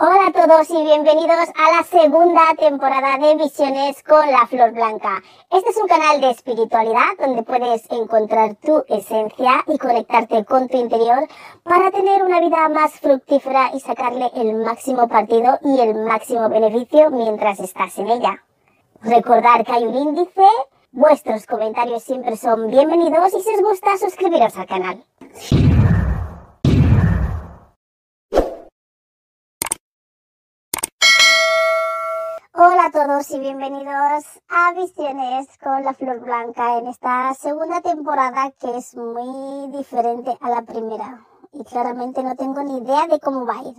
Hola a todos y bienvenidos a la segunda temporada de Visiones con la Flor Blanca. Este es un canal de espiritualidad donde puedes encontrar tu esencia y conectarte con tu interior para tener una vida más fructífera y sacarle el máximo partido y el máximo beneficio mientras estás en ella. Recordar que hay un índice, vuestros comentarios siempre son bienvenidos y si os gusta suscribiros al canal. Hola a todos y bienvenidos a Visiones con la Flor Blanca en esta segunda temporada que es muy diferente a la primera y claramente no tengo ni idea de cómo va a ir.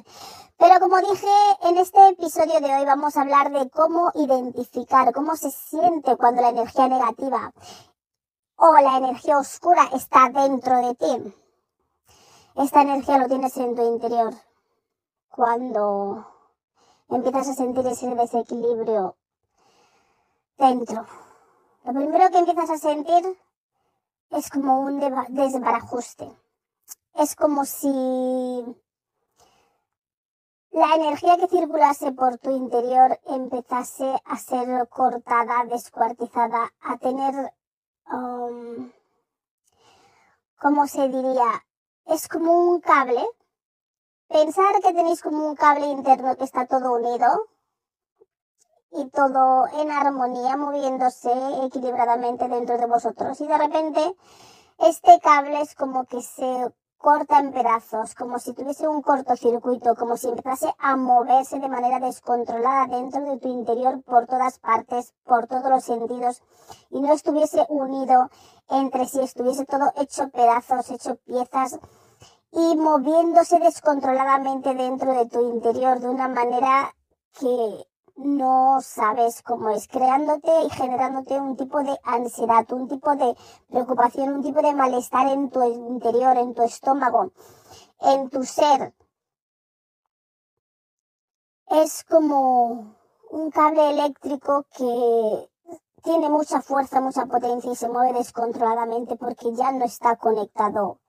Pero como dije, en este episodio de hoy vamos a hablar de cómo identificar, cómo se siente cuando la energía negativa o la energía oscura está dentro de ti. Esta energía lo tienes en tu interior. Cuando empiezas a sentir ese desequilibrio dentro. Lo primero que empiezas a sentir es como un desbarajuste. Es como si la energía que circulase por tu interior empezase a ser cortada, descuartizada, a tener, um, ¿cómo se diría? Es como un cable Pensar que tenéis como un cable interno que está todo unido y todo en armonía, moviéndose equilibradamente dentro de vosotros. Y de repente este cable es como que se corta en pedazos, como si tuviese un cortocircuito, como si empezase a moverse de manera descontrolada dentro de tu interior por todas partes, por todos los sentidos, y no estuviese unido entre sí, estuviese todo hecho pedazos, hecho piezas y moviéndose descontroladamente dentro de tu interior de una manera que no sabes cómo es, creándote y generándote un tipo de ansiedad, un tipo de preocupación, un tipo de malestar en tu interior, en tu estómago, en tu ser. Es como un cable eléctrico que tiene mucha fuerza, mucha potencia y se mueve descontroladamente porque ya no está conectado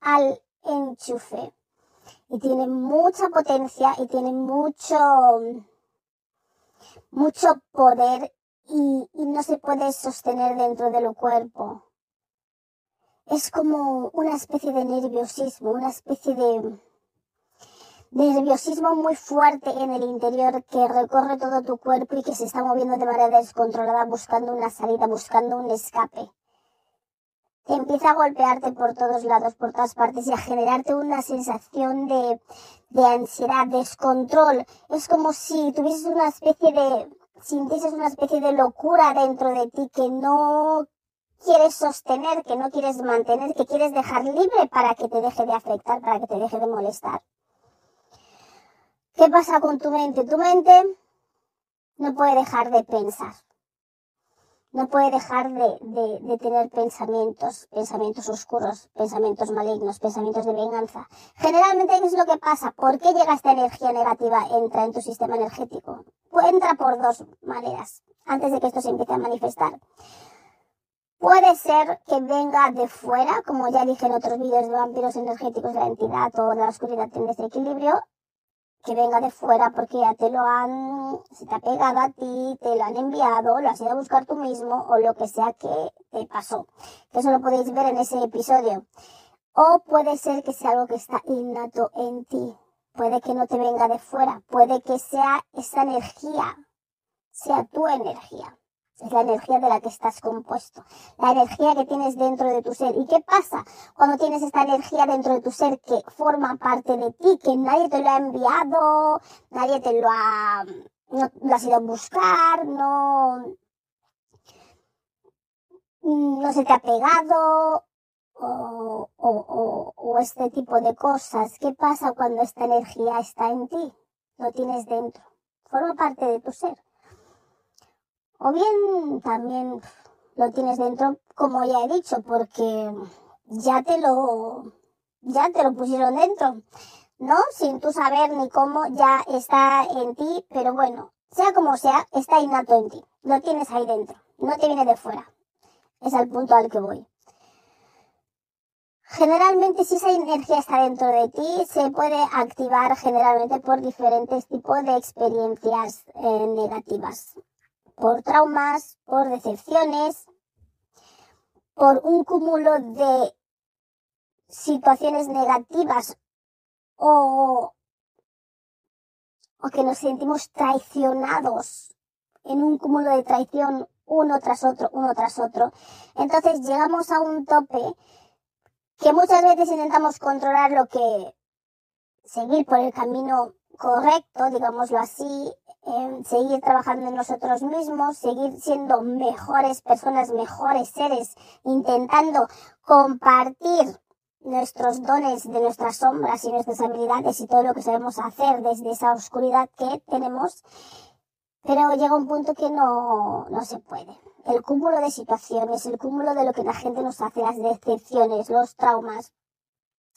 al enchufe. Y tiene mucha potencia y tiene mucho, mucho poder y, no se puede sostener dentro del cuerpo. Es como una especie de nerviosismo, una especie de, nerviosismo muy fuerte en el interior que recorre todo tu cuerpo y que se está moviendo de manera descontrolada buscando una salida, buscando un escape empieza a golpearte por todos lados, por todas partes y a generarte una sensación de, de ansiedad, descontrol. Es como si tuvieses una especie de, sintieses una especie de locura dentro de ti que no quieres sostener, que no quieres mantener, que quieres dejar libre para que te deje de afectar, para que te deje de molestar. ¿Qué pasa con tu mente? Tu mente no puede dejar de pensar no puede dejar de, tener pensamientos, pensamientos oscuros, pensamientos malignos, pensamientos de venganza. Generalmente, ¿qué es lo que pasa? ¿Por qué llega esta energía negativa, entra en tu sistema energético? Entra por dos maneras, antes de que esto se empiece a manifestar. Puede ser que venga de fuera, como ya dije en otros vídeos de vampiros energéticos de la entidad o de la oscuridad en desequilibrio, que venga de fuera porque ya te lo han, se te ha pegado a ti, te lo han enviado, lo has ido a buscar tú mismo o lo que sea que te pasó. Eso lo podéis ver en ese episodio. O puede ser que sea algo que está innato en ti. Puede que no te venga de fuera. Puede que sea esa energía, sea tu energía. Es la energía de la que estás compuesto, la energía que tienes dentro de tu ser. ¿Y qué pasa cuando tienes esta energía dentro de tu ser que forma parte de ti, que nadie te lo ha enviado, nadie te lo ha, no lo has ido a buscar, no, no se te ha pegado, o, o, o, o este tipo de cosas. ¿Qué pasa cuando esta energía está en ti? Lo tienes dentro. Forma parte de tu ser. O bien también lo tienes dentro, como ya he dicho, porque ya te lo, ya te lo pusieron dentro, ¿no? Sin tú saber ni cómo ya está en ti, pero bueno, sea como sea, está innato en ti. Lo tienes ahí dentro, no te viene de fuera. Es al punto al que voy. Generalmente si esa energía está dentro de ti, se puede activar generalmente por diferentes tipos de experiencias eh, negativas, por traumas, por decepciones, por un cúmulo de situaciones negativas o, o que nos sentimos traicionados en un cúmulo de traición uno tras otro, uno tras otro. Entonces llegamos a un tope que muchas veces intentamos controlar lo que seguir por el camino correcto, digámoslo así, eh, seguir trabajando en nosotros mismos, seguir siendo mejores personas, mejores seres, intentando compartir nuestros dones de nuestras sombras y nuestras habilidades y todo lo que sabemos hacer desde esa oscuridad que tenemos, pero llega un punto que no, no se puede. El cúmulo de situaciones, el cúmulo de lo que la gente nos hace, las decepciones, los traumas,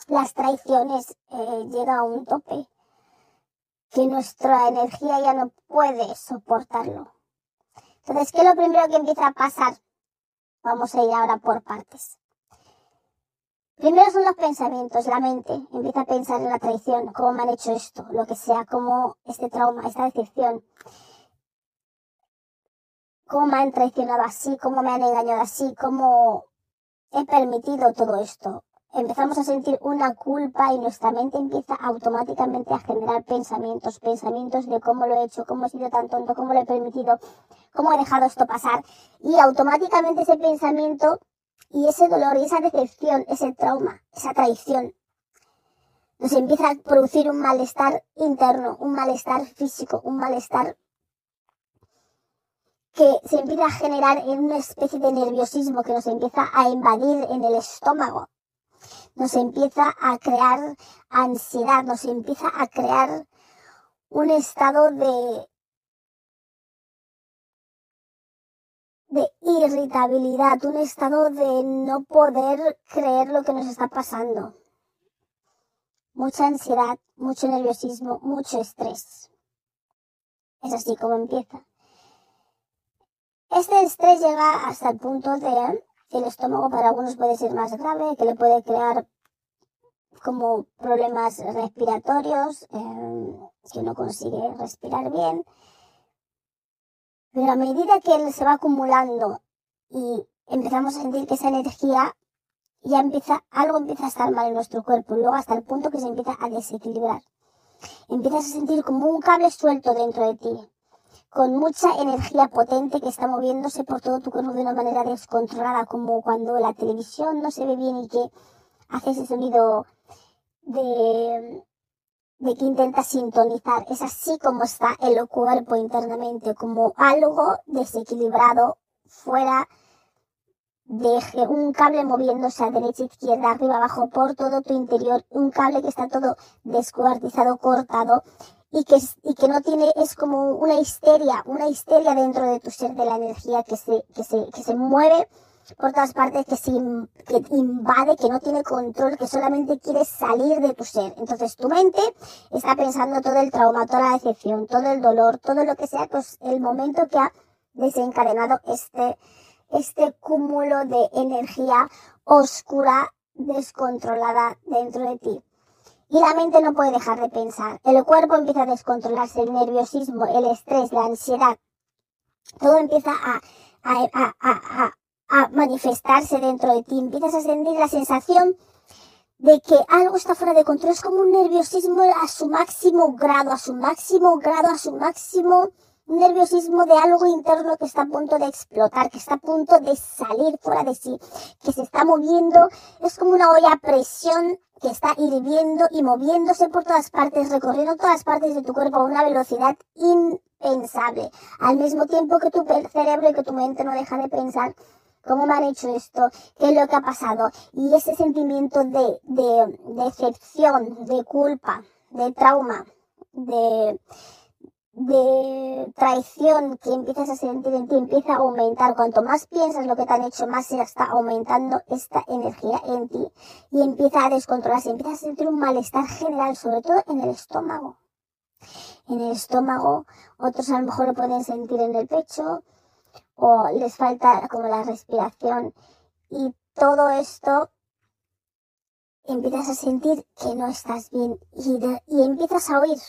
las traiciones, eh, llega a un tope que nuestra energía ya no puede soportarlo. Entonces, ¿qué es lo primero que empieza a pasar? Vamos a ir ahora por partes. Primero son los pensamientos, la mente empieza a pensar en la traición, cómo me han hecho esto, lo que sea, como este trauma, esta decepción cómo me han traicionado así, cómo me han engañado así, cómo he permitido todo esto. Empezamos a sentir una culpa y nuestra mente empieza automáticamente a generar pensamientos, pensamientos de cómo lo he hecho, cómo he sido tan tonto, cómo lo he permitido, cómo he dejado esto pasar. Y automáticamente ese pensamiento y ese dolor y esa decepción, ese trauma, esa traición, nos empieza a producir un malestar interno, un malestar físico, un malestar que se empieza a generar en una especie de nerviosismo que nos empieza a invadir en el estómago. Nos empieza a crear ansiedad, nos empieza a crear un estado de, de irritabilidad, un estado de no poder creer lo que nos está pasando. Mucha ansiedad, mucho nerviosismo, mucho estrés. Es así como empieza. Este estrés llega hasta el punto de el estómago para algunos puede ser más grave, que le puede crear como problemas respiratorios, eh, que no consigue respirar bien. Pero a medida que él se va acumulando y empezamos a sentir que esa energía ya empieza, algo empieza a estar mal en nuestro cuerpo, luego hasta el punto que se empieza a desequilibrar. Empiezas a sentir como un cable suelto dentro de ti con mucha energía potente que está moviéndose por todo tu cuerpo de una manera descontrolada, como cuando la televisión no se ve bien y que hace ese sonido de, que intenta sintonizar. Es así como está el cuerpo internamente, como algo desequilibrado fuera de un cable moviéndose a derecha, izquierda, arriba, abajo, por todo tu interior, un cable que está todo descuartizado, cortado, y que, y que no tiene, es como una histeria, una histeria dentro de tu ser de la energía que se, que se, que se mueve por todas partes, que se que invade, que no tiene control, que solamente quiere salir de tu ser. Entonces tu mente está pensando todo el trauma, toda la decepción, todo el dolor, todo lo que sea, pues el momento que ha desencadenado este, este cúmulo de energía oscura, descontrolada dentro de ti y la mente no puede dejar de pensar. El cuerpo empieza a descontrolarse, el nerviosismo, el estrés, la ansiedad. Todo empieza a, a, a, a, manifestarse dentro de ti. Empiezas a sentir la sensación de que algo está fuera de control. Es como un nerviosismo a su máximo grado, a su máximo grado, a su máximo nerviosismo de algo interno que está a punto de explotar, que está a punto de salir fuera de sí, que se está moviendo. Es como una olla a presión que está hirviendo y moviéndose por todas partes, recorriendo todas partes de tu cuerpo a una velocidad impensable. Al mismo tiempo que tu cerebro y que tu mente no deja de pensar cómo me han hecho esto, qué es lo que ha pasado. Y ese sentimiento de, de, de decepción, de culpa, de trauma, de, de traición que empiezas a sentir en ti empieza a aumentar. Cuanto más piensas lo que te han hecho, más se está aumentando esta energía en ti y empieza a descontrolarse, empieza a sentir un malestar general, sobre todo en el estómago. En el estómago, otros a lo mejor lo pueden sentir en el pecho o les falta como la respiración y todo esto empiezas a sentir que no estás bien y, y empiezas a oír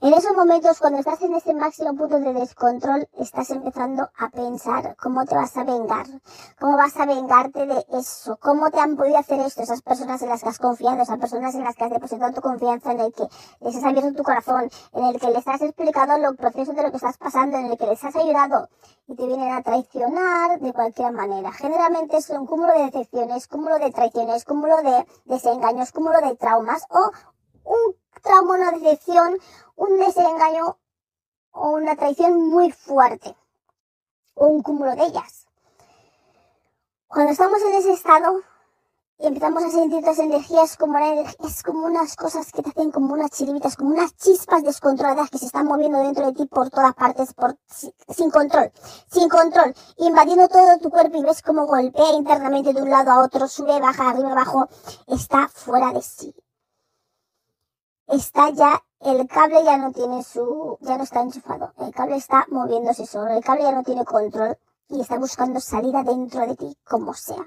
en esos momentos, cuando estás en ese máximo punto de descontrol, estás empezando a pensar cómo te vas a vengar, cómo vas a vengarte de eso, cómo te han podido hacer esto, esas personas en las que has confiado, esas personas en las que has depositado tu confianza, en el que les has abierto tu corazón, en el que les has explicado los procesos de lo que estás pasando, en el que les has ayudado y te vienen a traicionar de cualquier manera. Generalmente es un cúmulo de decepciones, cúmulo de traiciones, cúmulo de desengaños, cúmulo de traumas o un trauma, una decepción, un desengaño o una traición muy fuerte. O un cúmulo de ellas. Cuando estamos en ese estado y empezamos a sentir las energías como es como unas cosas que te hacen como unas chiribitas, como unas chispas descontroladas que se están moviendo dentro de ti por todas partes, por, sin control, sin control, invadiendo todo tu cuerpo y ves cómo golpea internamente de un lado a otro, sube, baja, arriba, abajo, está fuera de sí está ya, el cable ya no tiene su, ya no está enchufado, el cable está moviéndose solo, el cable ya no tiene control y está buscando salida dentro de ti como sea.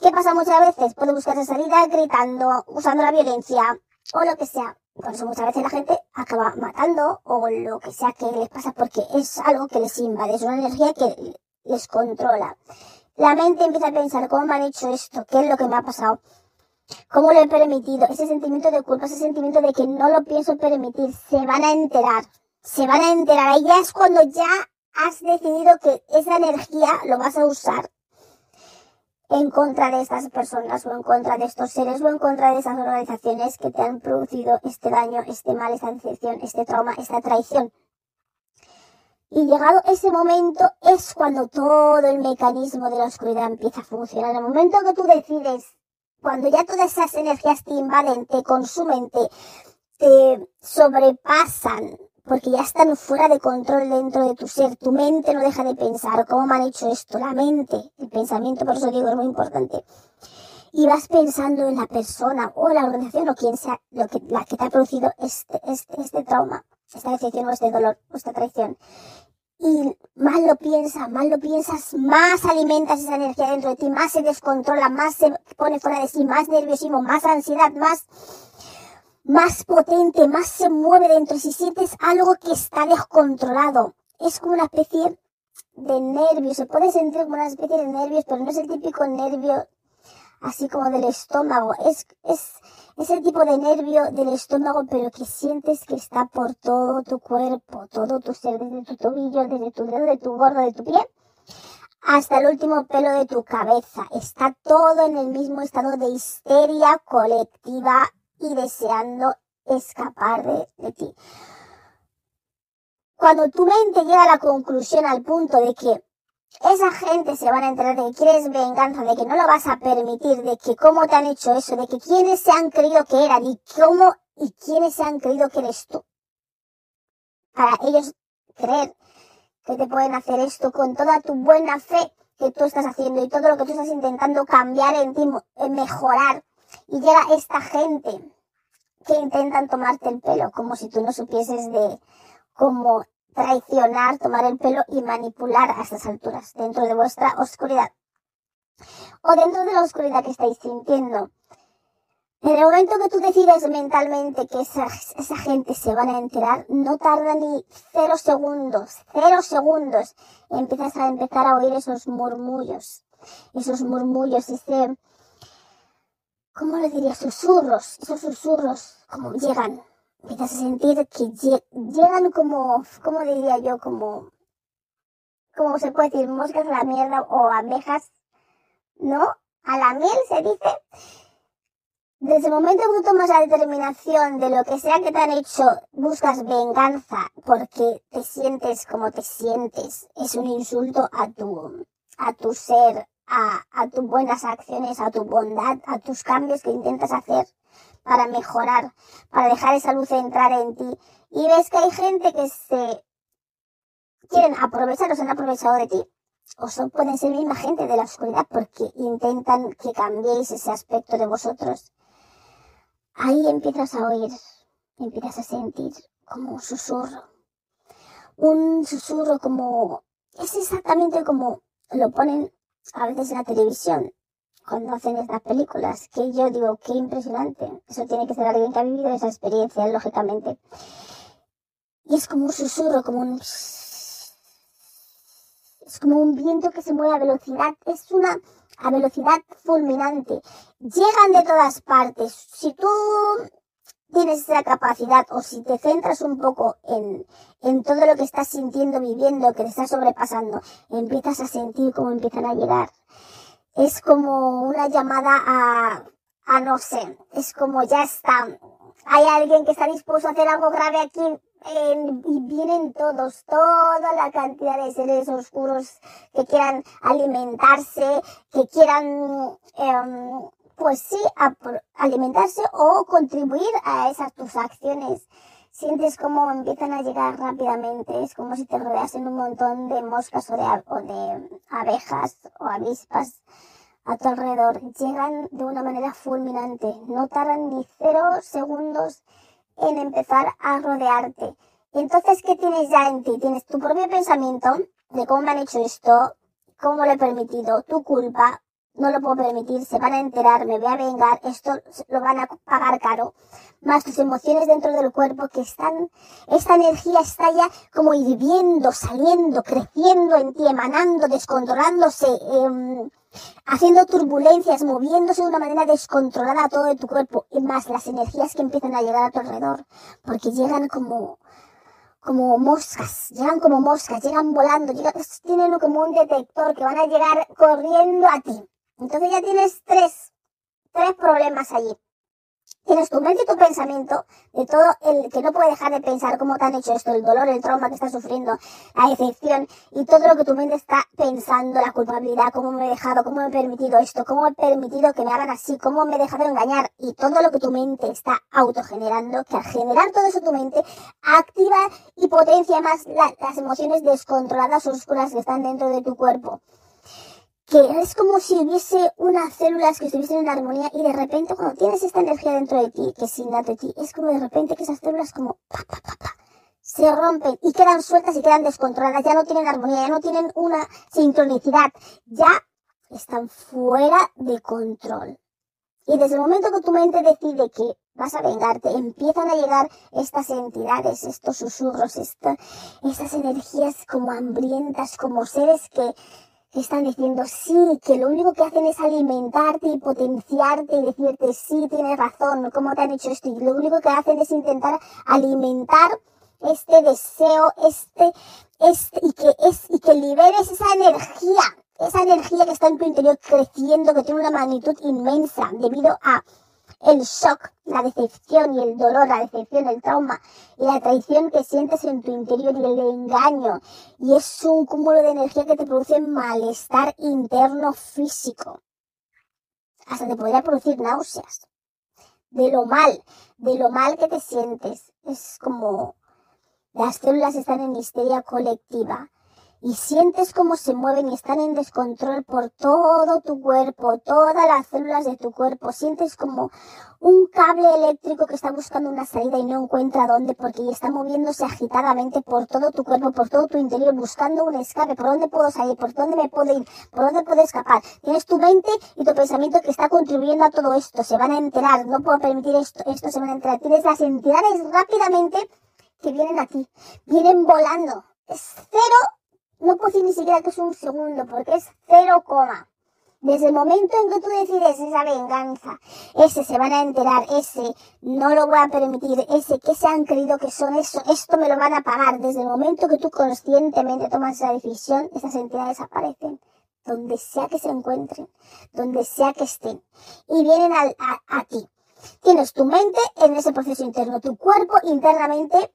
¿Qué pasa muchas veces? Puede buscar esa salida gritando, usando la violencia o lo que sea. Por eso muchas veces la gente acaba matando o lo que sea que les pasa porque es algo que les invade, es una energía que les controla. La mente empieza a pensar, ¿cómo me han hecho esto? ¿Qué es lo que me ha pasado? ¿Cómo lo he permitido? Ese sentimiento de culpa, ese sentimiento de que no lo pienso permitir, se van a enterar. Se van a enterar. Ahí ya es cuando ya has decidido que esa energía lo vas a usar en contra de estas personas o en contra de estos seres o en contra de esas organizaciones que te han producido este daño, este mal, esta decepción, este trauma, esta traición. Y llegado ese momento es cuando todo el mecanismo de la oscuridad empieza a funcionar. En el momento que tú decides cuando ya todas esas energías te invaden, te consumen, te, te sobrepasan, porque ya están fuera de control dentro de tu ser. Tu mente no deja de pensar cómo me han hecho esto. La mente, el pensamiento, por eso digo, es muy importante. Y vas pensando en la persona o la organización o quien sea lo que, la que te ha producido este, este, este trauma, esta decepción o este dolor o esta traición y más lo piensas, más lo piensas, más alimentas esa energía dentro de ti, más se descontrola, más se pone fuera de sí, más nerviosismo, más ansiedad, más, más potente, más se mueve dentro. Si sientes algo que está descontrolado, es como una especie de nervios, se puede sentir como una especie de nervios, pero no es el típico nervio así como del estómago, es, es, ese tipo de nervio del estómago, pero que sientes que está por todo tu cuerpo, todo tu ser, desde tu tobillo, desde tu dedo, de tu gordo, de tu pie, hasta el último pelo de tu cabeza. Está todo en el mismo estado de histeria colectiva y deseando escapar de, de ti. Cuando tu mente llega a la conclusión al punto de que esa gente se van a enterar de que quieres venganza, de que no lo vas a permitir, de que cómo te han hecho eso, de que quiénes se han creído que eran y cómo y quiénes se han creído que eres tú. Para ellos creer que te pueden hacer esto con toda tu buena fe que tú estás haciendo y todo lo que tú estás intentando cambiar en ti, mejorar. Y llega esta gente que intentan tomarte el pelo como si tú no supieses de cómo traicionar, tomar el pelo y manipular a estas alturas, dentro de vuestra oscuridad. O dentro de la oscuridad que estáis sintiendo. En el momento que tú decides mentalmente que esa, esa gente se van a enterar, no tarda ni cero segundos, cero segundos, empiezas a empezar a oír esos murmullos, esos murmullos, ese, ¿cómo le diría? Susurros, esos susurros, como llegan, empiezas a sentir que llegan como, ¿cómo diría yo? Como, como se puede decir, moscas a la mierda o abejas, ¿no? A la miel se dice. Desde el momento que tú tomas la determinación de lo que sea que te han hecho, buscas venganza porque te sientes como te sientes. Es un insulto a tu, a tu ser, a, a tus buenas acciones, a tu bondad, a tus cambios que intentas hacer para mejorar, para dejar esa luz entrar en ti. Y ves que hay gente que se quieren aprovechar o se han aprovechado de ti. O son, pueden ser misma gente de la oscuridad porque intentan que cambiéis ese aspecto de vosotros. Ahí empiezas a oír, empiezas a sentir como un susurro. Un susurro como, es exactamente como lo ponen a veces en la televisión, cuando hacen estas películas, que yo digo, qué impresionante. Eso tiene que ser alguien que ha vivido esa experiencia, lógicamente. Y es como un susurro, como un... Es como un viento que se mueve a velocidad. Es una a velocidad fulminante. Llegan de todas partes. Si tú tienes esa capacidad o si te centras un poco en, en todo lo que estás sintiendo, viviendo, que te está sobrepasando, empiezas a sentir cómo empiezan a llegar. Es como una llamada a, a no sé, es como ya está. Hay alguien que está dispuesto a hacer algo grave aquí y vienen todos, toda la cantidad de seres oscuros que quieran alimentarse, que quieran eh, pues sí, alimentarse o contribuir a esas tus acciones. Sientes como empiezan a llegar rápidamente, es como si te rodeasen un montón de moscas o de, abejas o avispas a tu alrededor. Llegan de una manera fulminante, no tardan ni cero segundos en empezar a rodearte. Entonces, ¿qué tienes ya en ti? Tienes tu propio pensamiento de cómo me han hecho esto, cómo lo he permitido, tu culpa, no lo puedo permitir, se van a enterar, me voy a vengar, esto lo van a pagar caro, más tus emociones dentro del cuerpo que están, esta energía está ya como hirviendo, saliendo, creciendo en ti, emanando, descontrolándose, eh, haciendo turbulencias, moviéndose de una manera descontrolada a todo de tu cuerpo, y más las energías que empiezan a llegar a tu alrededor, porque llegan como, como moscas, llegan como moscas, llegan volando, llegan, tienen como un detector que van a llegar corriendo a ti. Entonces ya tienes tres, tres problemas allí. Tienes tu mente y tu pensamiento de todo el que no puede dejar de pensar cómo te han hecho esto, el dolor, el trauma que estás sufriendo, la decepción y todo lo que tu mente está pensando, la culpabilidad, cómo me he dejado, cómo me he permitido esto, cómo he permitido que me hagan así, cómo me he dejado engañar y todo lo que tu mente está autogenerando, que al generar todo eso tu mente activa y potencia más las emociones descontroladas oscuras que están dentro de tu cuerpo que es como si hubiese unas células que estuviesen en armonía y de repente cuando tienes esta energía dentro de ti, que es innato de ti, es como de repente que esas células como pa, pa, pa, pa, se rompen y quedan sueltas y quedan descontroladas, ya no tienen armonía, ya no tienen una sincronicidad, ya están fuera de control. Y desde el momento que tu mente decide que vas a vengarte, empiezan a llegar estas entidades, estos susurros, estas energías como hambrientas, como seres que están diciendo sí, que lo único que hacen es alimentarte y potenciarte y decirte sí, tienes razón, cómo te han hecho esto. Y lo único que hacen es intentar alimentar este deseo, este, este, y que es, y que liberes esa energía, esa energía que está en tu interior creciendo, que tiene una magnitud inmensa debido a el shock, la decepción y el dolor, la decepción, el trauma y la traición que sientes en tu interior y el engaño. Y es un cúmulo de energía que te produce malestar interno físico. Hasta te podría producir náuseas. De lo mal, de lo mal que te sientes. Es como las células están en histeria colectiva y sientes cómo se mueven y están en descontrol por todo tu cuerpo, todas las células de tu cuerpo. Sientes como un cable eléctrico que está buscando una salida y no encuentra dónde porque está moviéndose agitadamente por todo tu cuerpo, por todo tu interior, buscando un escape. ¿Por dónde puedo salir? ¿Por dónde me puedo ir? ¿Por dónde puedo escapar? Tienes tu mente y tu pensamiento que está contribuyendo a todo esto. Se van a enterar. No puedo permitir esto. Esto se van a enterar. Tienes las entidades rápidamente que vienen aquí. Vienen volando. Es cero no puedo decir ni siquiera que es un segundo, porque es cero coma. Desde el momento en que tú decides esa venganza, ese se van a enterar, ese no lo voy a permitir, ese que se han creído que son eso, esto me lo van a pagar. Desde el momento que tú conscientemente tomas esa decisión, esas entidades aparecen donde sea que se encuentren, donde sea que estén, y vienen a, a, ti. Tienes tu mente en ese proceso interno, tu cuerpo internamente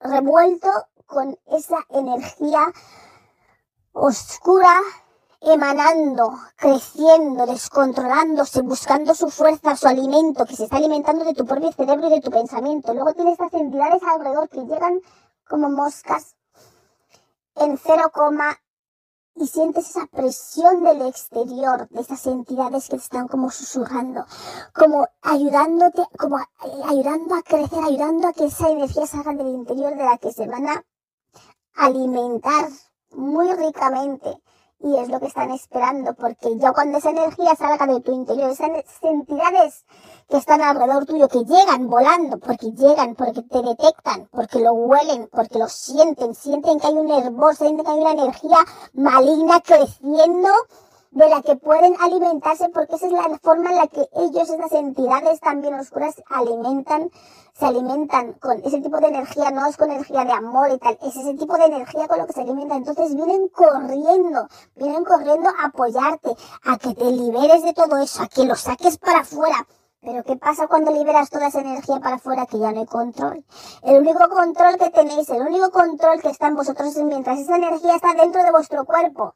revuelto con esa energía oscura emanando, creciendo, descontrolándose, buscando su fuerza, su alimento, que se está alimentando de tu propio cerebro y de tu pensamiento. Luego tienes estas entidades alrededor que llegan como moscas en cero coma y sientes esa presión del exterior, de esas entidades que te están como susurrando, como ayudándote, como ayudando a crecer, ayudando a que esa energía salga del interior de la que se van alimentar muy ricamente Y es lo que están esperando, porque ya cuando esa energía salga de tu interior, esas entidades que están alrededor tuyo, que llegan volando, porque llegan, porque te detectan, porque lo huelen, porque lo sienten, sienten que hay un hervor, sienten que hay una energía maligna creciendo de la que pueden alimentarse, porque esa es la forma en la que ellos, esas entidades también oscuras, alimentan se alimentan con ese tipo de energía, no es con energía de amor y tal, es ese tipo de energía con lo que se alimentan. Entonces vienen corriendo, vienen corriendo a apoyarte, a que te liberes de todo eso, a que lo saques para afuera. Pero ¿qué pasa cuando liberas toda esa energía para afuera que ya no hay control? El único control que tenéis, el único control que está en vosotros es mientras esa energía está dentro de vuestro cuerpo.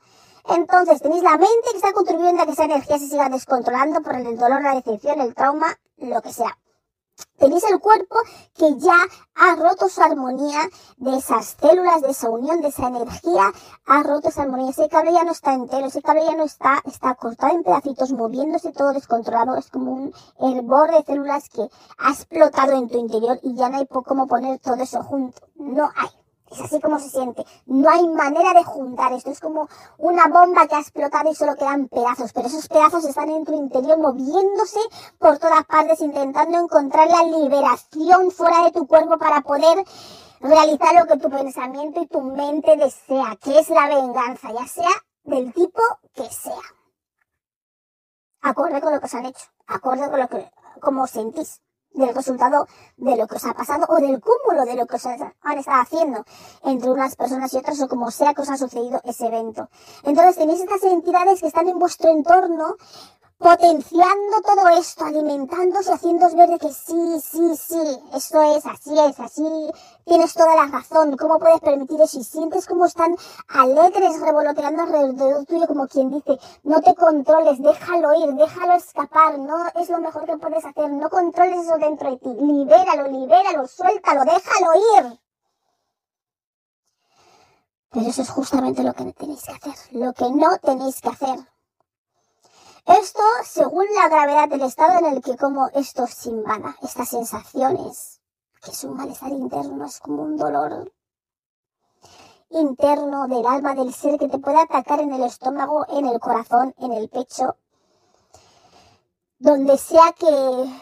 Entonces tenéis la mente que está contribuyendo a que esa energía se siga descontrolando por el dolor, la decepción, el trauma, lo que sea tenéis el cuerpo que ya ha roto su armonía de esas células, de esa unión, de esa energía, ha roto esa armonía. Ese cable ya no está entero, ese cable ya no está, está cortado en pedacitos, moviéndose todo descontrolado. Es como un hervor de células que ha explotado en tu interior y ya no hay cómo poner todo eso junto. No hay. Es así como se siente. No hay manera de juntar esto. Es como una bomba que ha explotado y solo quedan pedazos. Pero esos pedazos están en tu interior moviéndose por todas partes, intentando encontrar la liberación fuera de tu cuerpo para poder realizar lo que tu pensamiento y tu mente desea, que es la venganza, ya sea del tipo que sea. Acorde con lo que os han hecho, acorde con lo que, como sentís del resultado de lo que os ha pasado o del cúmulo de lo que os han estado haciendo entre unas personas y otras o como sea que os ha sucedido ese evento. Entonces tenéis estas entidades que están en vuestro entorno potenciando todo esto, alimentándose, haciéndoos ver de que sí, sí, sí, esto es, así es, así, tienes toda la razón, ¿cómo puedes permitir eso? Y sientes como están alegres revoloteando alrededor tuyo, como quien dice, no te controles, déjalo ir, déjalo escapar, no es lo mejor que puedes hacer, no controles eso dentro de ti, libéralo, libéralo, suéltalo, déjalo ir. Pero eso es justamente lo que tenéis que hacer, lo que no tenéis que hacer. Esto según la gravedad del estado en el que como esto se invada, estas sensaciones, que es un malestar interno, es como un dolor interno del alma del ser que te puede atacar en el estómago, en el corazón, en el pecho, donde sea que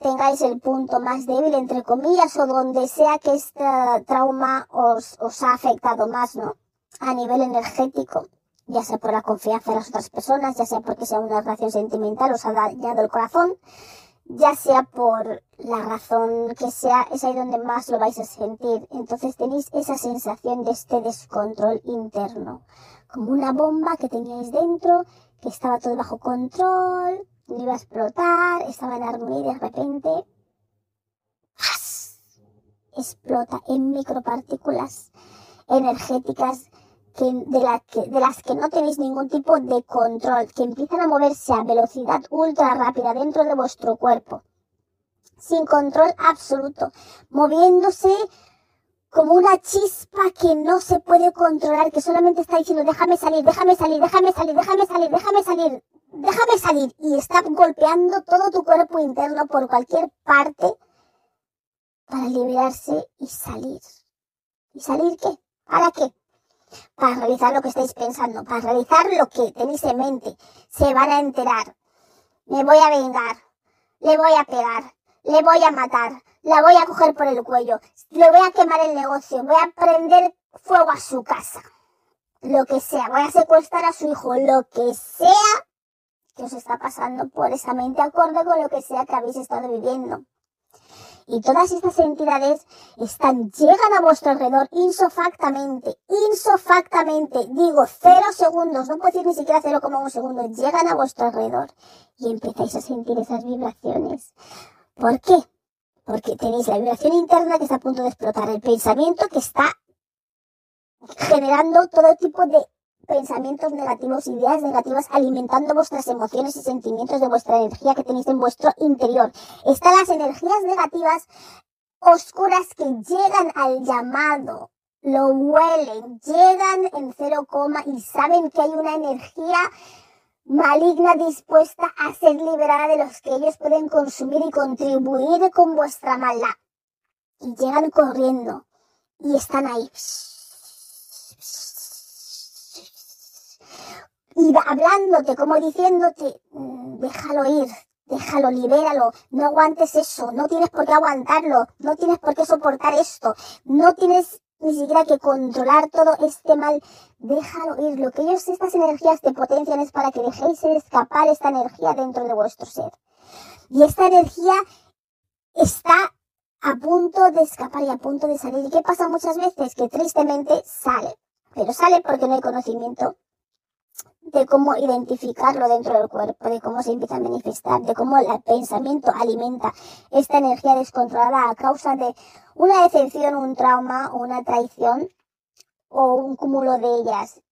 tengáis el punto más débil, entre comillas, o donde sea que este trauma os, os ha afectado más, ¿no? A nivel energético ya sea por la confianza de las otras personas, ya sea porque sea una relación sentimental, os ha dañado el corazón, ya sea por la razón que sea, es ahí donde más lo vais a sentir. Entonces tenéis esa sensación de este descontrol interno, como una bomba que teníais dentro, que estaba todo bajo control, no iba a explotar, estaba en armonía y de repente explota en micropartículas energéticas que, de, que, de las que no tenéis ningún tipo de control, que empiezan a moverse a velocidad ultra rápida dentro de vuestro cuerpo, sin control absoluto, moviéndose como una chispa que no se puede controlar, que solamente está diciendo déjame salir, déjame salir, déjame salir, déjame salir, déjame salir, déjame salir, y está golpeando todo tu cuerpo interno por cualquier parte para liberarse y salir. ¿Y salir qué? ¿Para qué? Para realizar lo que estáis pensando, para realizar lo que tenéis en mente. Se van a enterar. Me voy a vengar. Le voy a pegar. Le voy a matar. La voy a coger por el cuello. Le voy a quemar el negocio. Voy a prender fuego a su casa. Lo que sea. Voy a secuestrar a su hijo. Lo que sea que os está pasando por esa mente acorde con lo que sea que habéis estado viviendo. Y todas estas entidades están, llegan a vuestro alrededor insofactamente, insofactamente, digo, cero segundos, no puedo decir ni siquiera cero como un segundo, llegan a vuestro alrededor y empezáis a sentir esas vibraciones. ¿Por qué? Porque tenéis la vibración interna que está a punto de explotar, el pensamiento que está generando todo tipo de pensamientos negativos, ideas negativas, alimentando vuestras emociones y sentimientos de vuestra energía que tenéis en vuestro interior. Están las energías negativas oscuras que llegan al llamado, lo huelen, llegan en cero coma y saben que hay una energía maligna dispuesta a ser liberada de los que ellos pueden consumir y contribuir con vuestra maldad. Y llegan corriendo y están ahí y hablándote, como diciéndote, mm, déjalo ir, déjalo, libéralo, no aguantes eso, no tienes por qué aguantarlo, no tienes por qué soportar esto, no tienes ni siquiera que controlar todo este mal, déjalo ir. Lo que ellos, estas energías te potencian es para que dejéis escapar esta energía dentro de vuestro ser. Y esta energía está a punto de escapar y a punto de salir. ¿Y qué pasa muchas veces? Que tristemente sale. Pero sale porque no hay conocimiento de cómo identificarlo dentro del cuerpo, de cómo se empieza a manifestar, de cómo el pensamiento alimenta esta energía descontrolada a causa de una decepción, un trauma, una traición o un cúmulo de ellas.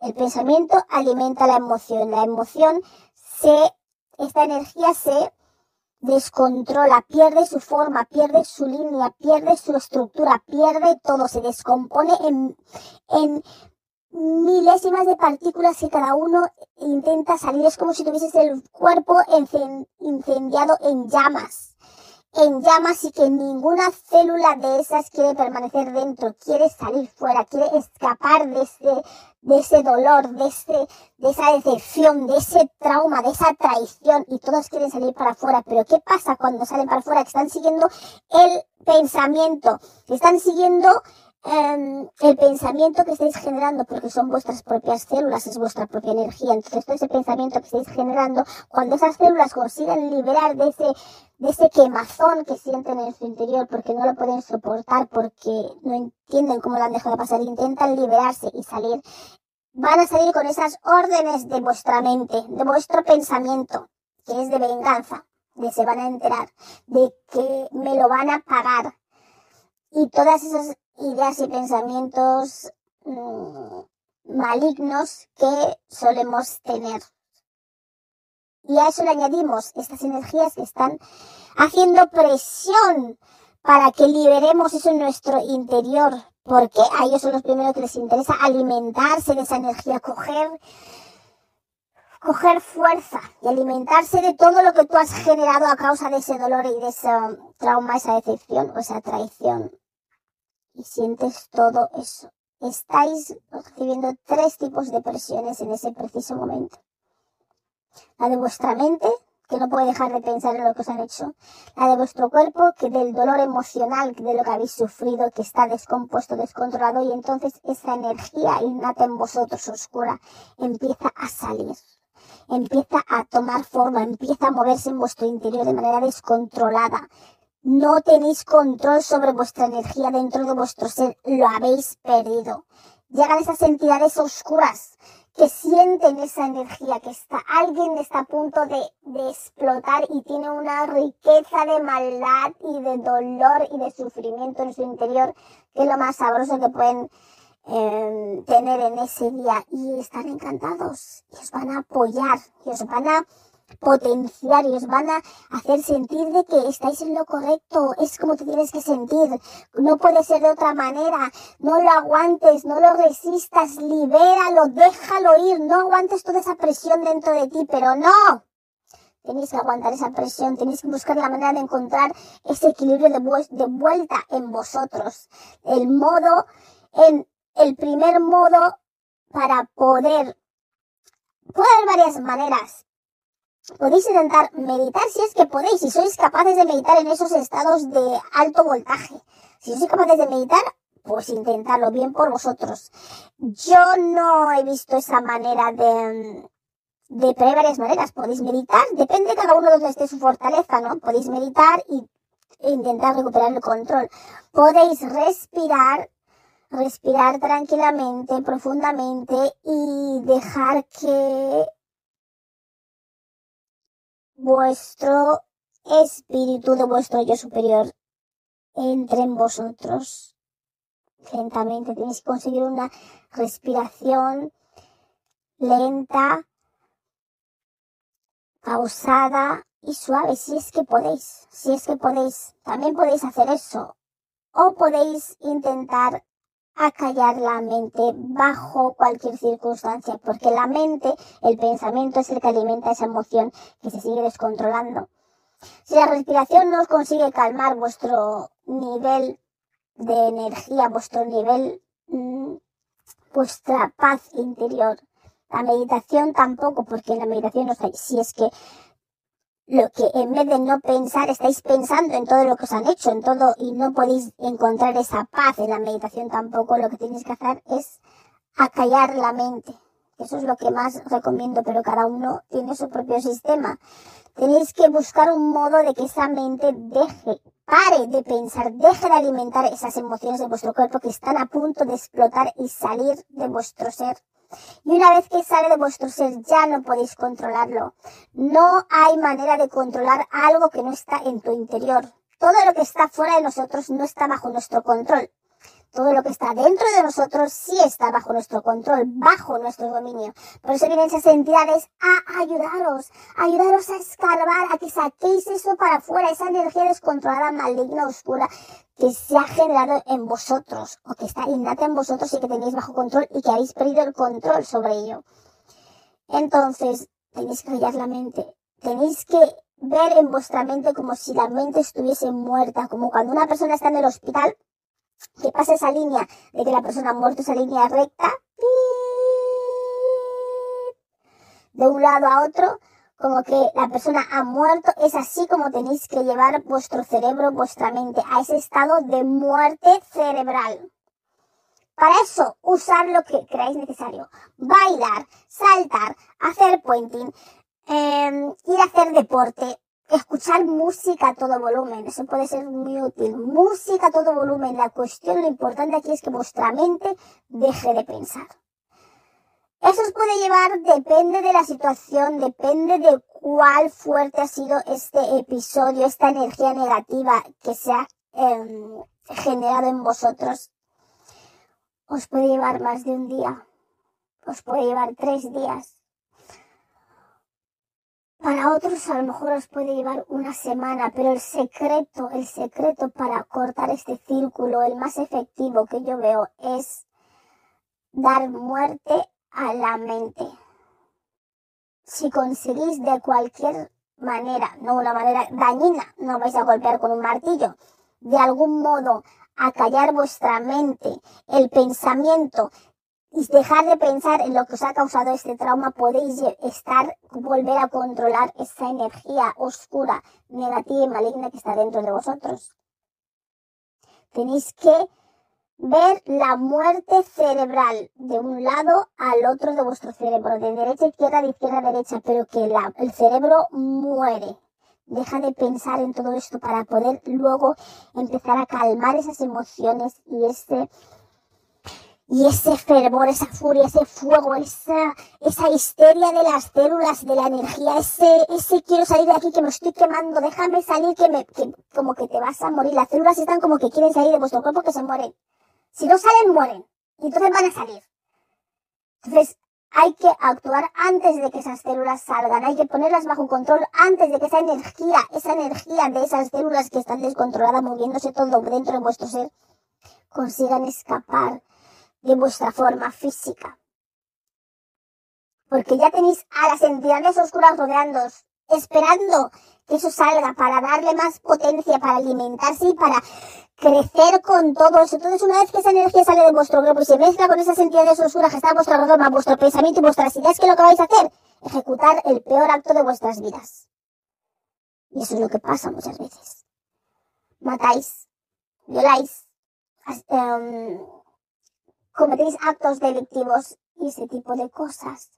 El pensamiento alimenta la emoción, la emoción se, esta energía se descontrola, pierde su forma, pierde su línea, pierde su estructura, pierde todo, se descompone en, en milésimas de partículas que cada uno intenta salir. Es como si tuvieses el cuerpo incendiado en llamas. En llamas y que ninguna célula de esas quiere permanecer dentro, quiere salir fuera, quiere escapar de ese, de ese dolor, de, ese, de esa decepción, de ese trauma, de esa traición y todos quieren salir para afuera. Pero ¿qué pasa cuando salen para afuera? Que están siguiendo el pensamiento, están siguiendo Em, el pensamiento que estáis generando, porque son vuestras propias células, es vuestra propia energía. Entonces, todo ese pensamiento que estáis generando, cuando esas células consiguen liberar de ese, de ese quemazón que sienten en su interior, porque no lo pueden soportar, porque no entienden cómo lo han dejado pasar, intentan liberarse y salir, van a salir con esas órdenes de vuestra mente, de vuestro pensamiento, que es de venganza, de se van a enterar, de que me lo van a pagar. Y todas esas ideas y pensamientos mm, malignos que solemos tener. Y a eso le añadimos estas energías que están haciendo presión para que liberemos eso en nuestro interior, porque a ellos son los primeros que les interesa alimentarse de esa energía, coger, coger fuerza y alimentarse de todo lo que tú has generado a causa de ese dolor y de ese trauma, esa decepción o esa traición y sientes todo eso. Estáis recibiendo tres tipos de presiones en ese preciso momento. La de vuestra mente, que no puede dejar de pensar en lo que os han hecho. La de vuestro cuerpo, que del dolor emocional de lo que habéis sufrido, que está descompuesto, descontrolado, y entonces esa energía innata en vosotros oscura empieza a salir. Empieza a tomar forma, empieza a moverse en vuestro interior de manera descontrolada, no tenéis control sobre vuestra energía dentro de vuestro ser, lo habéis perdido. Llegan esas entidades oscuras que sienten esa energía, que está, alguien está a punto de, de explotar y tiene una riqueza de maldad y de dolor y de sufrimiento en su interior, que es lo más sabroso que pueden eh, tener en ese día. Y están encantados, y os van a apoyar, y os van a potenciar y os van a hacer sentir de que estáis en lo correcto, es como te tienes que sentir, no puede ser de otra manera, no lo aguantes, no lo resistas, libéralo, déjalo ir, no aguantes toda esa presión dentro de ti, pero no, tenéis que aguantar esa presión, tenéis que buscar la manera de encontrar ese equilibrio de, de vuelta en vosotros, el modo, en el primer modo para poder Puede haber varias maneras, Podéis intentar meditar si es que podéis, si sois capaces de meditar en esos estados de alto voltaje. Si sois capaces de meditar, pues intentarlo bien por vosotros. Yo no he visto esa manera de, de, pero varias maneras. Podéis meditar, depende de cada uno de donde esté su fortaleza, ¿no? Podéis meditar y intentar recuperar el control. Podéis respirar, respirar tranquilamente, profundamente y dejar que vuestro espíritu de vuestro yo superior entre en vosotros. Lentamente tenéis que conseguir una respiración lenta, pausada y suave, si es que podéis, si es que podéis. También podéis hacer eso. O podéis intentar acallar la mente bajo cualquier circunstancia, porque la mente, el pensamiento es el que alimenta esa emoción que se sigue descontrolando. Si la respiración no os consigue calmar vuestro nivel de energía, vuestro nivel, mm, vuestra paz interior, La meditación tampoco, porque la meditación no si es que lo que en vez de no pensar, estáis pensando en todo lo que os han hecho, en todo, y no podéis encontrar esa paz en la meditación tampoco, lo que tenéis que hacer es acallar la mente. Eso es lo que más recomiendo, pero cada uno tiene su propio sistema. Tenéis que buscar un modo de que esa mente deje, pare de pensar, deje de alimentar esas emociones de vuestro cuerpo que están a punto de explotar y salir de vuestro ser. Y una vez que sale de vuestro ser ya no podéis controlarlo. No hay manera de controlar algo que no está en tu interior. Todo lo que está fuera de nosotros no está bajo nuestro control todo lo que está dentro de nosotros sí está bajo nuestro control, bajo nuestro dominio. Por eso vienen esas entidades a ayudaros, a ayudaros a escarbar, a que saquéis eso para afuera, esa energía descontrolada, maligna, oscura, que se ha generado en vosotros, o que está innata en vosotros y que tenéis bajo control y que habéis perdido el control sobre ello. Entonces, tenéis que callar la mente, tenéis que ver en vuestra mente como si la mente estuviese muerta, como cuando una persona está en el hospital que pasa esa línea de que la persona ha muerto, esa línea recta, de un lado a otro, como que la persona ha muerto, es así como tenéis que llevar vuestro cerebro, vuestra mente, a ese estado de muerte cerebral. Para eso, usar lo que creáis necesario. Bailar, saltar, hacer puenting, eh, ir a hacer deporte, escuchar música a todo volumen, eso puede ser muy útil. Música a todo volumen. La cuestión, lo importante aquí es que vuestra mente deje de pensar. Eso os puede llevar, depende de la situación, depende de cuál fuerte ha sido este episodio, esta energía negativa que se ha em, generado en vosotros. Os puede llevar más de un día, os puede llevar tres días, para otros a lo mejor os puede llevar una semana, pero el secreto, el secreto para cortar este círculo, el más efectivo que yo veo es dar muerte a la mente. Si conseguís de cualquier manera, no una manera dañina, no vais a golpear con un martillo, de algún modo acallar vuestra mente, el pensamiento dejar de pensar en lo que os ha causado este trauma, podéis estar, volver a controlar esa energía oscura, negativa y maligna que está dentro de vosotros. Tenéis que ver la muerte cerebral de un lado al otro de vuestro cerebro, de derecha a izquierda, de izquierda a derecha, pero que el cerebro muere. Deja de pensar en todo esto para poder luego empezar a calmar esas emociones y ese y ese fervor, esa furia, ese fuego, esa, esa histeria de las células, de la energía, ese, ese quiero salir de aquí que me estoy quemando, déjame salir que me, que, como que te vas a morir. Las células están como que quieren salir de vuestro cuerpo que se mueren. Si no salen, mueren. Y entonces van a salir. Entonces, hay que actuar antes de que esas células salgan, hay que ponerlas bajo control antes de que esa energía, esa energía de esas células que están descontroladas, moviéndose todo dentro de vuestro ser, consigan escapar de vuestra forma física. Porque ya tenéis a las entidades oscuras rodeándoos, esperando que eso salga para darle más potencia, para alimentarse y para crecer con todo eso. Entonces, una vez que esa energía sale de vuestro cuerpo y se mezcla con esas entidades oscuras que están a vuestro alrededor, vuestro pensamiento y vuestras ideas, ¿qué es lo que vais a hacer? Ejecutar el peor acto de vuestras vidas. Y eso es lo que pasa muchas veces. Matáis, violáis, um, cometéis actos delictivos y ese tipo de cosas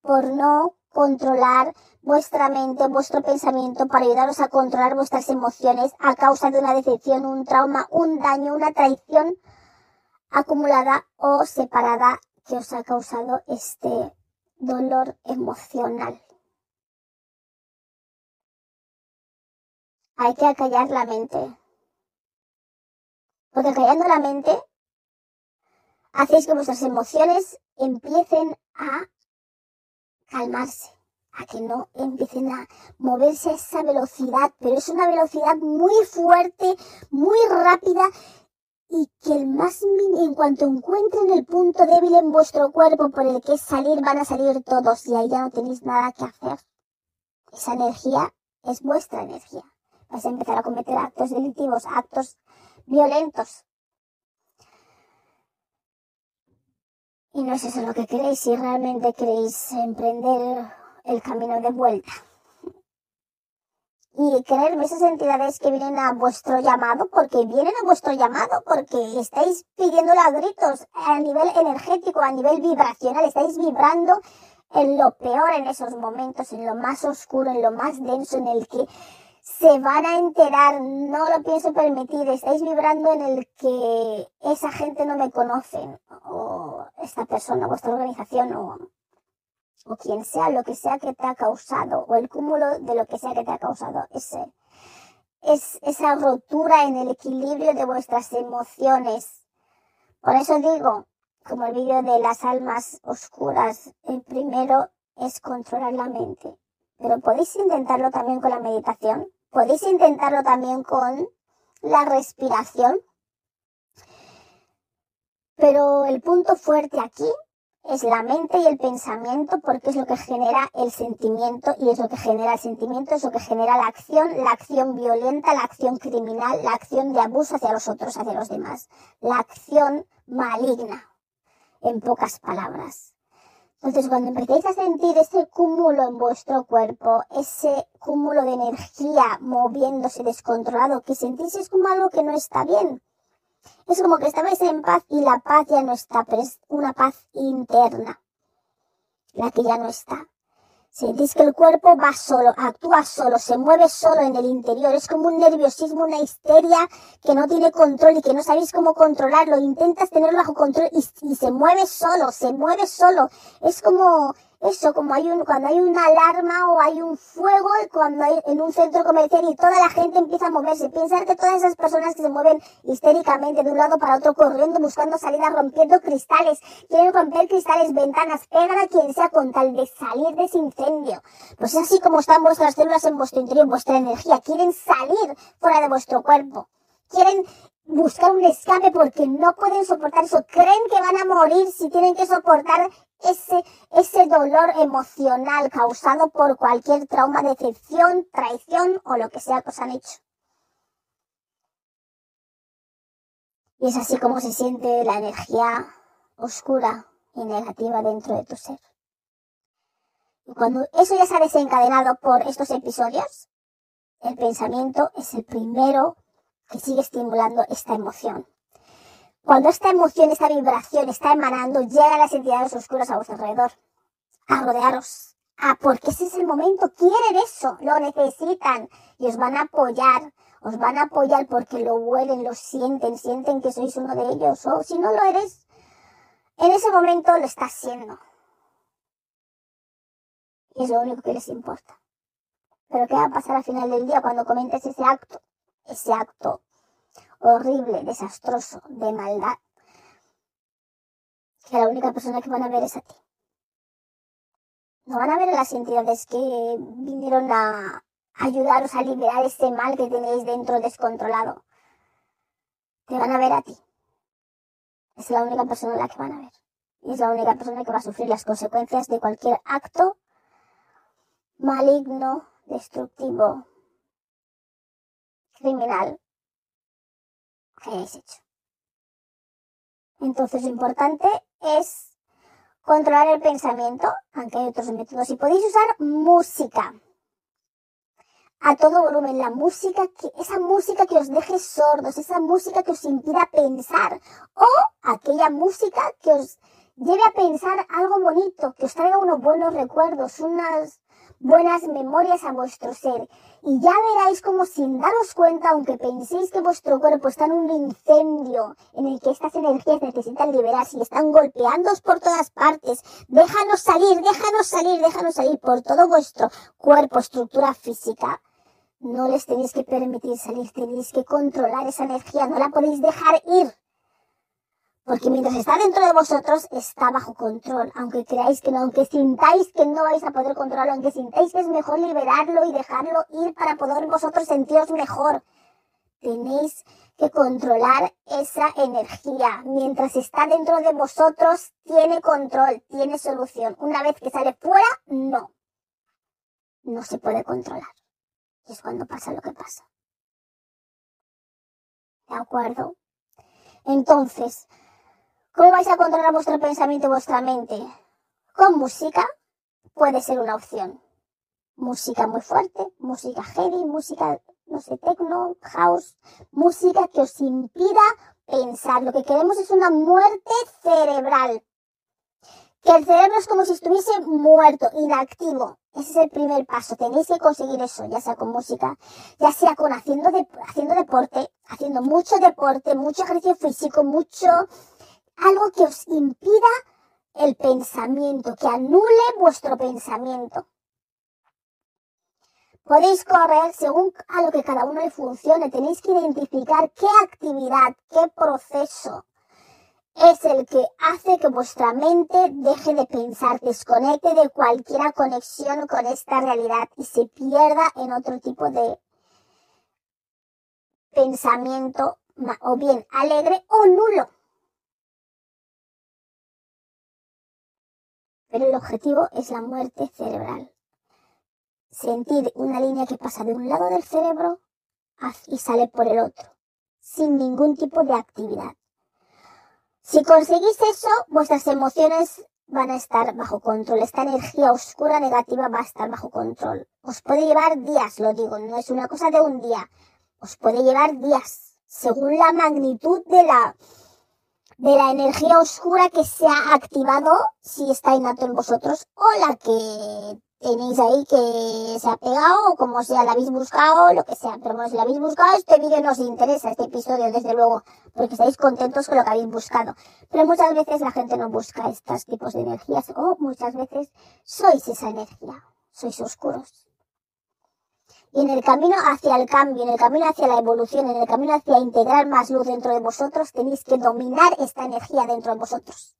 por no controlar vuestra mente, vuestro pensamiento, para ayudaros a controlar vuestras emociones a causa de una decepción, un trauma, un daño, una traición acumulada o separada que os ha causado este dolor emocional. Hay que acallar la mente. Porque callando la mente hacéis que vuestras emociones empiecen a calmarse, a que no empiecen a moverse a esa velocidad, pero es una velocidad muy fuerte, muy rápida y que el más en cuanto encuentren el punto débil en vuestro cuerpo por el que salir, van a salir todos y ahí ya no tenéis nada que hacer. Esa energía es vuestra energía. Vais a empezar a cometer actos delictivos, actos violentos, Y no es eso lo que queréis si realmente queréis emprender el camino de vuelta. Y creerme esas entidades que vienen a vuestro llamado, porque vienen a vuestro llamado, porque estáis pidiéndolo a gritos a nivel energético, a nivel vibracional, estáis vibrando en lo peor en esos momentos, en lo más oscuro, en lo más denso, en el que se van a enterar, no lo pienso permitir, estáis vibrando en el que esa gente no me conoce, o esta persona, vuestra organización, o, o quien sea, lo que sea que te ha causado, o el cúmulo de lo que sea que te ha causado, ese, es esa rotura en el equilibrio de vuestras emociones. Por eso digo, como el vídeo de las almas oscuras, el primero es controlar la mente. Pero podéis intentarlo también con la meditación, podéis intentarlo también con la respiración. Pero el punto fuerte aquí es la mente y el pensamiento porque es lo que genera el sentimiento y es lo que genera el sentimiento, es lo que genera la acción, la acción violenta, la acción criminal, la acción de abuso hacia los otros, hacia los demás, la acción maligna, en pocas palabras. Entonces, cuando empecéis a sentir ese cúmulo en vuestro cuerpo, ese cúmulo de energía moviéndose descontrolado, que sentís es como algo que no está bien. Es como que estabais en paz y la paz ya no está, pero es una paz interna, la que ya no está. Sentís que el cuerpo va solo, actúa solo, se mueve solo en el interior. Es como un nerviosismo, una histeria que no tiene control y que no sabéis cómo controlarlo. Intentas tenerlo bajo control y, y se mueve solo, se mueve solo. Es como, eso, como hay un, cuando hay una alarma o hay un fuego cuando hay en un centro comercial y toda la gente empieza a moverse. Pensar que todas esas personas que se mueven histéricamente de un lado para otro, corriendo, buscando salida, rompiendo cristales, quieren romper cristales, ventanas, pegan a quien sea con tal de salir de ese incendio. Pues es así como están vuestras células en vuestro interior, vuestra energía. Quieren salir fuera de vuestro cuerpo. Quieren buscar un escape porque no pueden soportar eso. Creen que van a morir si tienen que soportar ese, ese dolor emocional causado por cualquier trauma, decepción, traición o lo que sea que os han hecho. Y es así como se siente la energía oscura y negativa dentro de tu ser. Y cuando eso ya se ha desencadenado por estos episodios, el pensamiento es el primero que sigue estimulando esta emoción. Cuando esta emoción, esta vibración está emanando, llegan las entidades oscuras a vuestro alrededor, a rodearos. Ah, porque ese es el momento, quieren eso, lo necesitan y os van a apoyar, os van a apoyar porque lo huelen, lo sienten, sienten que sois uno de ellos, o si no lo eres, en ese momento lo estás siendo. Y es lo único que les importa. Pero ¿qué va a pasar al final del día cuando comentes ese acto? Ese acto horrible, desastroso, de maldad, que la única persona que van a ver es a ti. No van a ver a las entidades que vinieron a ayudaros a liberar ese mal que tenéis dentro descontrolado. Te van a ver a ti. Es la única persona la que van a ver. Y es la única persona que va a sufrir las consecuencias de cualquier acto maligno, destructivo, criminal que hayáis hecho. Entonces lo importante es controlar el pensamiento, aunque hay otros métodos. Y podéis usar música a todo volumen, la música, que, esa música que os deje sordos, esa música que os impida pensar, o aquella música que os lleve a pensar algo bonito, que os traiga unos buenos recuerdos, unas buenas memorias a vuestro ser. Y ya veráis como sin daros cuenta, aunque penséis que vuestro cuerpo está en un incendio en el que estas energías necesitan liberarse y están golpeándoos por todas partes, déjanos salir, déjanos salir, déjanos salir por todo vuestro cuerpo, estructura física. No les tenéis que permitir salir, tenéis que controlar esa energía, no la podéis dejar ir. Porque mientras está dentro de vosotros, está bajo control. Aunque creáis que no, aunque sintáis que no vais a poder controlarlo, aunque sintáis que es mejor liberarlo y dejarlo ir para poder vosotros sentiros mejor. Tenéis que controlar esa energía. Mientras está dentro de vosotros, tiene control, tiene solución. Una vez que sale fuera, no. No se puede controlar. Y es cuando pasa lo que pasa. ¿De acuerdo? Entonces, ¿Cómo vais a controlar vuestro pensamiento y vuestra mente? Con música puede ser una opción. Música muy fuerte, música heavy, música, no sé, techno, house, música que os impida pensar. Lo que queremos es una muerte cerebral. Que el cerebro es como si estuviese muerto, inactivo. Ese es el primer paso. Tenéis que conseguir eso, ya sea con música, ya sea con haciendo, de, haciendo deporte, haciendo mucho deporte, mucho ejercicio físico, mucho, algo que os impida el pensamiento, que anule vuestro pensamiento. Podéis correr según a lo que cada uno le funcione. Tenéis que identificar qué actividad, qué proceso es el que hace que vuestra mente deje de pensar, desconecte de cualquier conexión con esta realidad y se pierda en otro tipo de pensamiento o bien alegre o nulo. Pero el objetivo es la muerte cerebral. Sentir una línea que pasa de un lado del cerebro y sale por el otro, sin ningún tipo de actividad. Si conseguís eso, vuestras emociones van a estar bajo control. Esta energía oscura negativa va a estar bajo control. Os puede llevar días, lo digo, no es una cosa de un día. Os puede llevar días, según la magnitud de la, de la energía oscura que se ha activado si está innato en vosotros o la que tenéis ahí que se ha pegado o como sea la habéis buscado lo que sea. Pero bueno, si la habéis buscado, este vídeo no os interesa, este episodio, desde luego, porque estáis contentos con lo que habéis buscado. Pero muchas veces la gente no busca estos tipos de energías o muchas veces sois esa energía, sois oscuros. Y en el camino hacia el cambio, en el camino hacia la evolución, en el camino hacia integrar más luz dentro de vosotros, tenéis que dominar esta energía dentro de vosotros.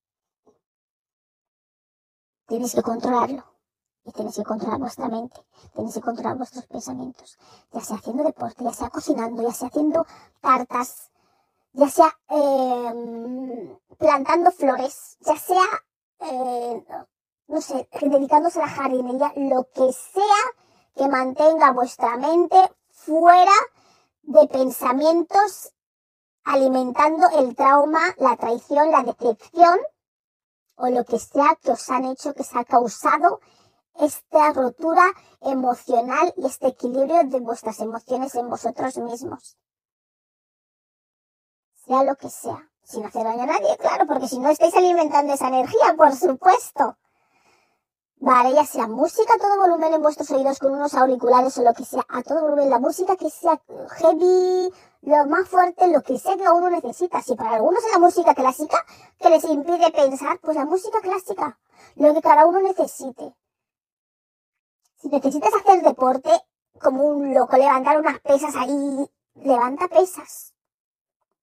Tenéis que controlarlo. Y tenéis que controlar vuestra mente, tenéis que controlar vuestros pensamientos, ya sea haciendo deporte, ya sea cocinando, ya sea haciendo tartas, ya sea eh, plantando flores, ya sea, eh, no sé, dedicándose a la jardinería, lo que sea que mantenga vuestra mente fuera de pensamientos alimentando el trauma, la traición, la decepción o lo que sea que os han hecho, que se ha causado esta rotura emocional y este equilibrio de vuestras emociones en vosotros mismos. Sea lo que sea, sin hacer daño a nadie, claro, porque si no estáis alimentando esa energía, por supuesto. Vale, ya sea música a todo volumen en vuestros oídos con unos auriculares o lo que sea, a todo volumen, la música que sea heavy, lo más fuerte, lo que sea que uno necesita. Si para algunos es la música clásica que les impide pensar, pues la música clásica, lo que cada uno necesite. Si necesitas hacer deporte como un loco, levantar unas pesas ahí, levanta pesas.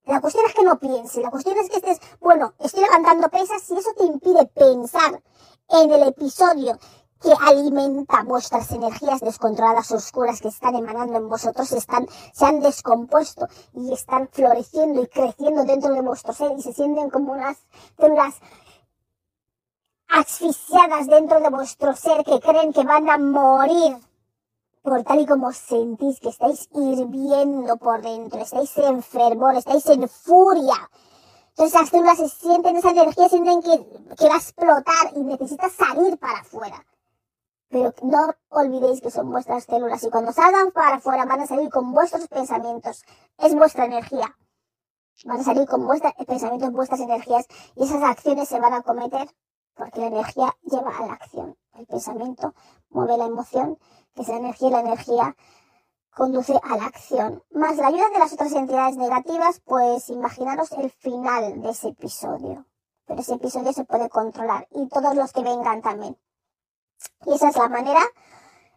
La cuestión es que no pienses, la cuestión es que estés, bueno, estoy levantando pesas y eso te impide pensar en el episodio que alimenta vuestras energías descontroladas oscuras que están emanando en vosotros, están, se han descompuesto y están floreciendo y creciendo dentro de vuestro ser y se sienten como unas células asfixiadas dentro de vuestro ser que creen que van a morir por tal y como sentís que estáis hirviendo por dentro, estáis en fervor, estáis en furia. Entonces las células sienten esa energía, sienten que, que va a explotar y necesitas salir para afuera. Pero no olvidéis que son vuestras células y cuando salgan para afuera van a salir con vuestros pensamientos. Es vuestra energía. Van a salir con vuestros pensamientos, vuestras energías y esas acciones se van a cometer porque la energía lleva a la acción. El pensamiento mueve la emoción, que es la energía y la energía conduce a la acción. Más la ayuda de las otras entidades negativas, pues imaginaros el final de ese episodio. Pero ese episodio se puede controlar y todos los que vengan también. Y esa es la manera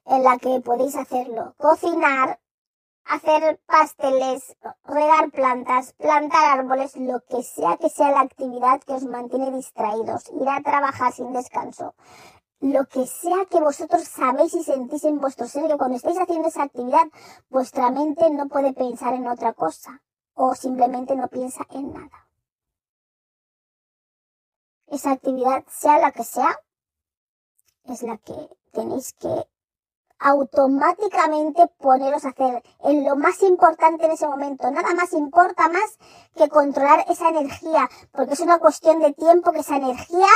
en la que podéis hacerlo. Cocinar, hacer pasteles, regar plantas, plantar árboles, lo que sea que sea la actividad que os mantiene distraídos, ir a trabajar sin descanso, lo que sea que vosotros sabéis y sentís en vuestro ser, que cuando estáis haciendo esa actividad, vuestra mente no puede pensar en otra cosa o simplemente no piensa en nada. Esa actividad, sea la que sea, es la que tenéis que automáticamente poneros a hacer en lo más importante en ese momento. Nada más importa más que controlar esa energía, porque es una cuestión de tiempo que esa energía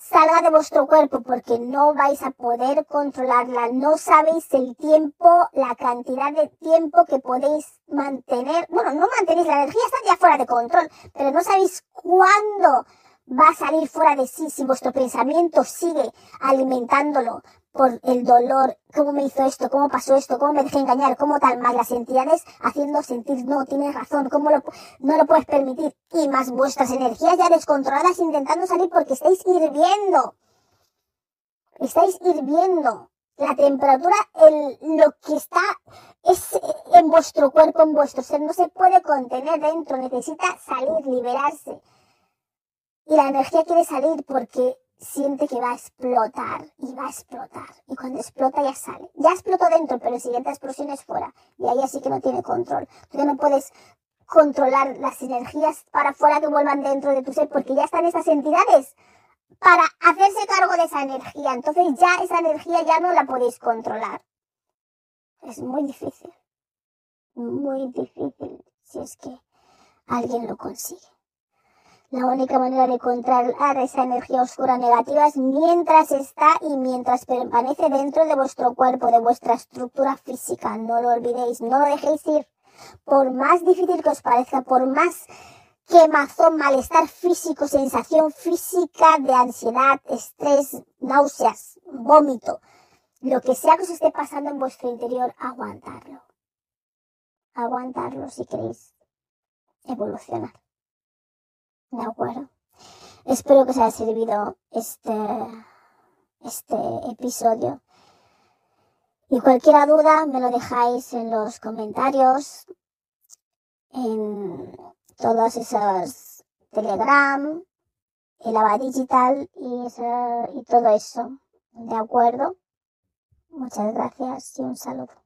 salga de vuestro cuerpo porque no vais a poder controlarla, no sabéis el tiempo, la cantidad de tiempo que podéis mantener, bueno, no mantenéis la energía, está ya fuera de control, pero no sabéis cuándo va a salir fuera de sí si vuestro pensamiento sigue alimentándolo por el dolor, cómo me hizo esto, cómo pasó esto, cómo me dejé engañar, cómo tal, más las entidades haciendo sentir, no, tienes razón, cómo lo, no lo puedes permitir, y más vuestras energías ya descontroladas intentando salir porque estáis hirviendo. Estáis hirviendo. La temperatura, el, lo que está es en vuestro cuerpo, en vuestro ser, no se puede contener dentro, necesita salir, liberarse. Y la energía quiere salir porque siente que va a explotar y va a explotar. Y cuando explota ya sale. Ya explotó dentro, pero el siguiente explosión es fuera. Y ahí así que no tiene control. Tú ya no puedes controlar las energías para fuera que vuelvan dentro de tu ser porque ya están esas entidades para hacerse cargo de esa energía. Entonces ya esa energía ya no la podéis controlar. Es muy difícil. Muy difícil si es que alguien lo consigue. La única manera de controlar esa energía oscura negativa es mientras está y mientras permanece dentro de vuestro cuerpo, de vuestra estructura física. No lo olvidéis, no lo dejéis ir. Por más difícil que os parezca, por más quemazón, malestar físico, sensación física de ansiedad, estrés, náuseas, vómito, lo que sea que os esté pasando en vuestro interior, aguantarlo. Aguantarlo si queréis evolucionar. De acuerdo. Espero que os haya servido este, este episodio. Y cualquier duda me lo dejáis en los comentarios, en todos esos Telegram, el ABA Digital y, y todo eso. ¿De acuerdo? Muchas gracias y un saludo.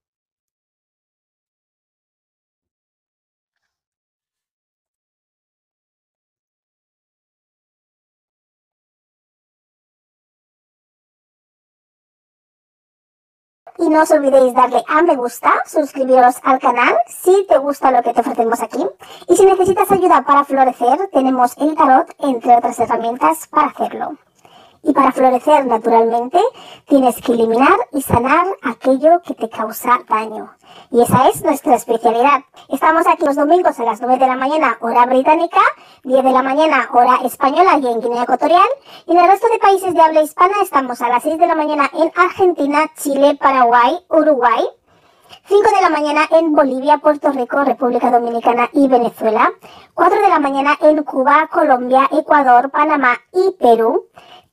Y no os olvidéis darle a me gusta, suscribiros al canal si te gusta lo que te ofrecemos aquí. Y si necesitas ayuda para florecer, tenemos el tarot, entre otras herramientas, para hacerlo. Y para florecer naturalmente, tienes que eliminar y sanar aquello que te causa daño. Y esa es nuestra especialidad. Estamos aquí los domingos a las 9 de la mañana, hora británica, 10 de la mañana, hora española y en Guinea Ecuatorial. Y en el resto de países de habla hispana estamos a las 6 de la mañana en Argentina, Chile, Paraguay, Uruguay. 5 de la mañana en Bolivia, Puerto Rico, República Dominicana y Venezuela. 4 de la mañana en Cuba, Colombia, Ecuador, Panamá y Perú.